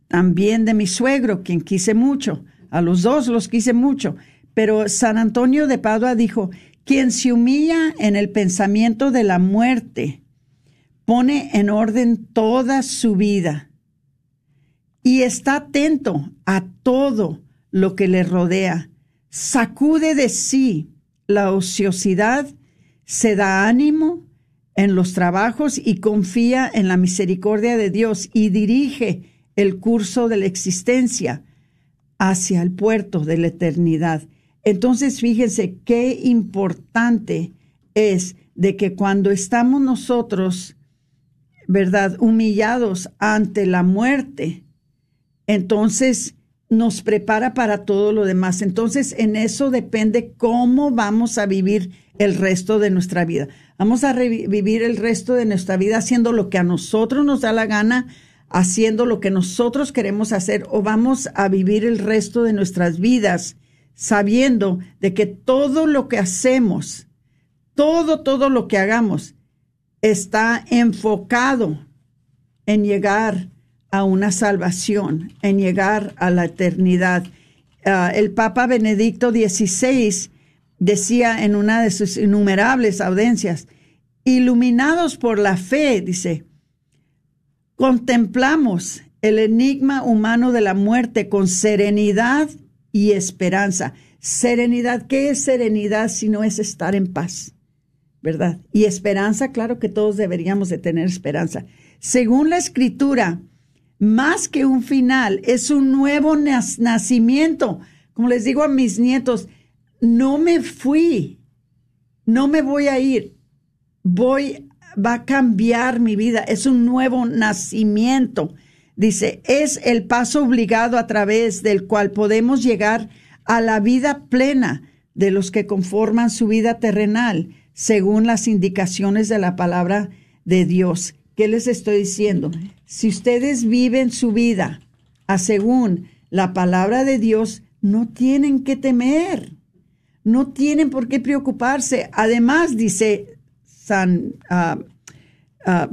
también de mi suegro, quien quise mucho. A los dos los quise mucho. Pero San Antonio de Padua dijo, quien se humilla en el pensamiento de la muerte, pone en orden toda su vida y está atento a todo lo que le rodea. Sacude de sí la ociosidad, se da ánimo en los trabajos y confía en la misericordia de Dios y dirige el curso de la existencia hacia el puerto de la eternidad. Entonces, fíjense qué importante es de que cuando estamos nosotros, ¿verdad?, humillados ante la muerte, entonces nos prepara para todo lo demás. Entonces, en eso depende cómo vamos a vivir el resto de nuestra vida. Vamos a vivir el resto de nuestra vida haciendo lo que a nosotros nos da la gana, haciendo lo que nosotros queremos hacer, o vamos a vivir el resto de nuestras vidas sabiendo de que todo lo que hacemos, todo, todo lo que hagamos, está enfocado en llegar a una salvación, en llegar a la eternidad. Ah, el Papa Benedicto XVI decía en una de sus innumerables audiencias, iluminados por la fe, dice, contemplamos el enigma humano de la muerte con serenidad y esperanza. Serenidad, ¿qué es serenidad si no es estar en paz? ¿Verdad? Y esperanza, claro que todos deberíamos de tener esperanza. Según la escritura, más que un final, es un nuevo nacimiento. Como les digo a mis nietos, no me fui, no me voy a ir, voy, va a cambiar mi vida, es un nuevo nacimiento. Dice, es el paso obligado a través del cual podemos llegar a la vida plena de los que conforman su vida terrenal, según las indicaciones de la palabra de Dios. ¿Qué les estoy diciendo? Si ustedes viven su vida a según la palabra de Dios, no tienen que temer, no tienen por qué preocuparse. Además, dice San uh,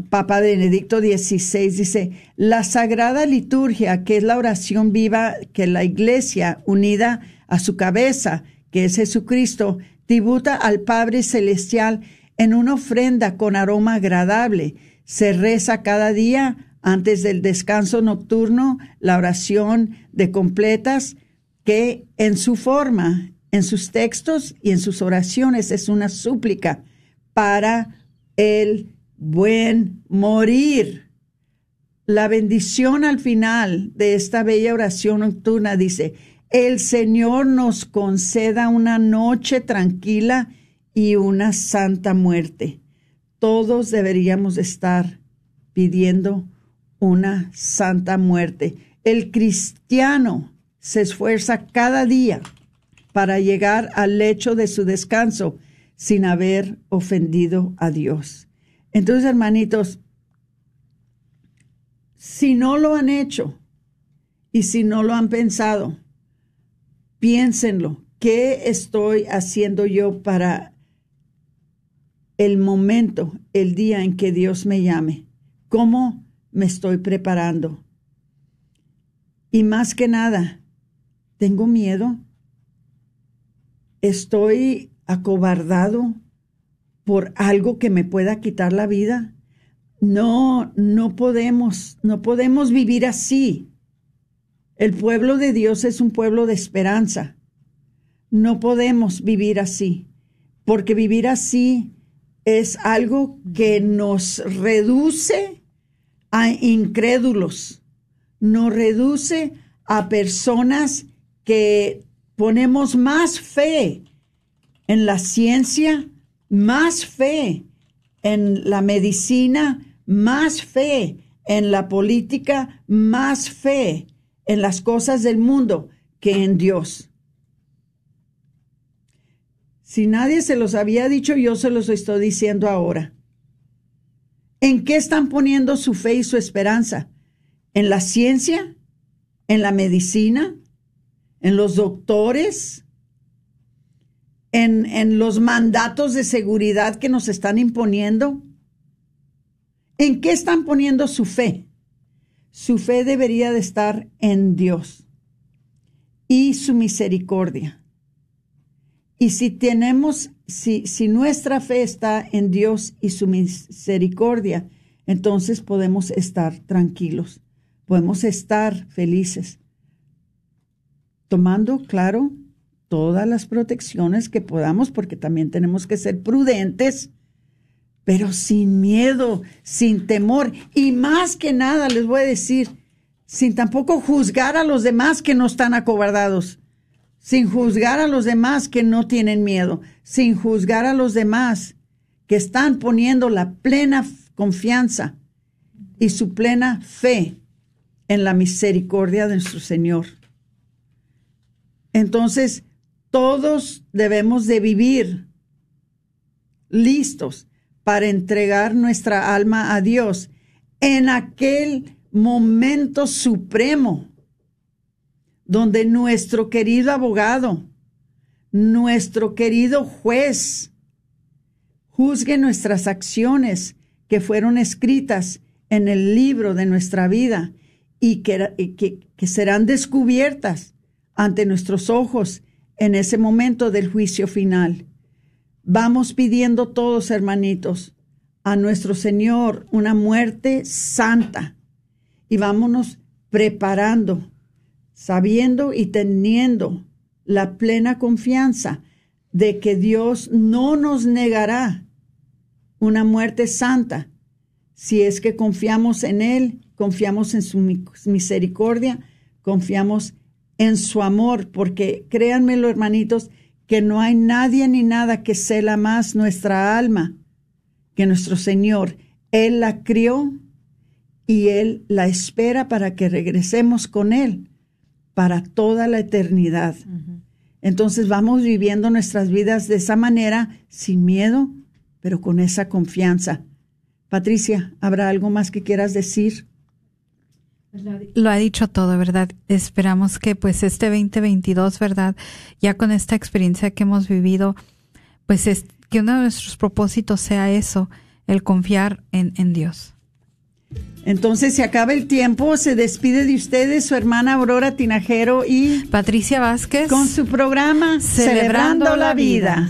Papa Benedicto XVI, dice, la sagrada liturgia, que es la oración viva que la iglesia unida a su cabeza, que es Jesucristo, tributa al Padre Celestial en una ofrenda con aroma agradable. Se reza cada día antes del descanso nocturno la oración de completas que en su forma, en sus textos y en sus oraciones es una súplica para el buen morir. La bendición al final de esta bella oración nocturna dice, el Señor nos conceda una noche tranquila y una santa muerte todos deberíamos estar pidiendo una santa muerte. El cristiano se esfuerza cada día para llegar al lecho de su descanso sin haber ofendido a Dios. Entonces, hermanitos, si no lo han hecho y si no lo han pensado, piénsenlo. ¿Qué estoy haciendo yo para el momento, el día en que Dios me llame. ¿Cómo me estoy preparando? Y más que nada, ¿tengo miedo? ¿Estoy acobardado por algo que me pueda quitar la vida? No, no podemos, no podemos vivir así. El pueblo de Dios es un pueblo de esperanza. No podemos vivir así, porque vivir así es algo que nos reduce a incrédulos, nos reduce a personas que ponemos más fe en la ciencia, más fe en la medicina, más fe en la política, más fe en las cosas del mundo que en Dios. Si nadie se los había dicho, yo se los estoy diciendo ahora. ¿En qué están poniendo su fe y su esperanza? ¿En la ciencia? en la medicina, en los doctores, en, en los mandatos de seguridad que nos están imponiendo. ¿En qué están poniendo su fe? Su fe debería de estar en Dios y su misericordia. Y si tenemos, si, si nuestra fe está en Dios y su misericordia, entonces podemos estar tranquilos, podemos estar felices, tomando, claro, todas las protecciones que podamos, porque también tenemos que ser prudentes, pero sin miedo, sin temor, y más que nada les voy a decir, sin tampoco juzgar a los demás que no están acobardados sin juzgar a los demás que no tienen miedo, sin juzgar a los demás que están poniendo la plena confianza y su plena fe en la misericordia de nuestro Señor. Entonces, todos debemos de vivir listos para entregar nuestra alma a Dios en aquel momento supremo donde nuestro querido abogado, nuestro querido juez, juzgue nuestras acciones que fueron escritas en el libro de nuestra vida y que, que, serán descubiertas ante nuestros ojos en ese momento del juicio final. Vamos pidiendo todos, hermanitos, a nuestro Señor una muerte santa y vámonos preparando sabiendo y teniendo la plena confianza de que Dios no nos negará una muerte santa si es que confiamos en Él, confiamos en su misericordia, confiamos en su amor, porque créanmelo hermanitos, que no hay nadie ni nada que cela más nuestra alma que nuestro Señor. Él la crió y Él la espera para que regresemos con Él para toda la eternidad. Entonces vamos viviendo nuestras vidas de esa manera, sin miedo, pero con esa confianza. Patricia, ¿habrá algo más que quieras decir? Lo ha dicho todo, ¿verdad? Esperamos que pues este 2022, ¿verdad? Ya con esta experiencia que hemos vivido, pues es, que uno de nuestros propósitos sea eso, el confiar en, en Dios. Entonces se acaba el tiempo, se despide de ustedes su hermana Aurora Tinajero y Patricia Vázquez con su programa Celebrando, la vida.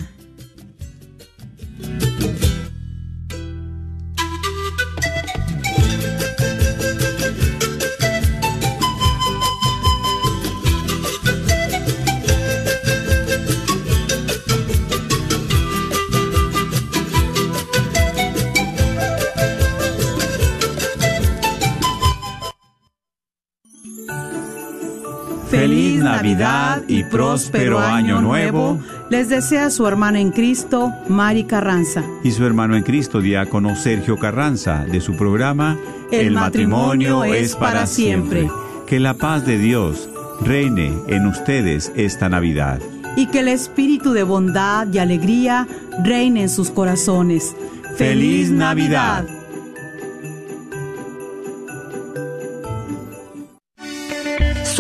Navidad y próspero Año Nuevo. Les desea su hermana en Cristo, Mari Carranza. Y su hermano en Cristo, diácono Sergio Carranza, de su programa El, matrimonio, es para siempre. Que la paz de Dios reine en ustedes esta Navidad. Y que el espíritu de bondad y alegría reine en sus corazones. ¡Feliz Navidad!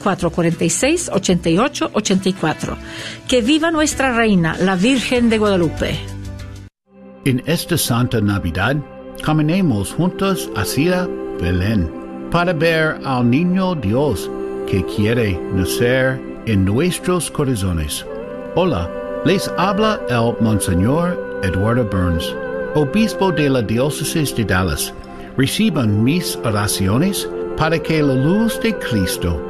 446-8884. Que viva nuestra reina, la Virgen de Guadalupe. En esta Santa Navidad, caminemos juntos hacia Belén para ver al niño Dios que quiere nacer en nuestros corazones. Hola, les habla el Monseñor Eduardo Burns, obispo de la diócesis de Dallas. Reciban mis oraciones para que la luz de Cristo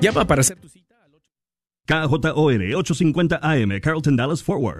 Llama para hacer tu cita al 8... KJOR 850 AM, Carlton Dallas Forward.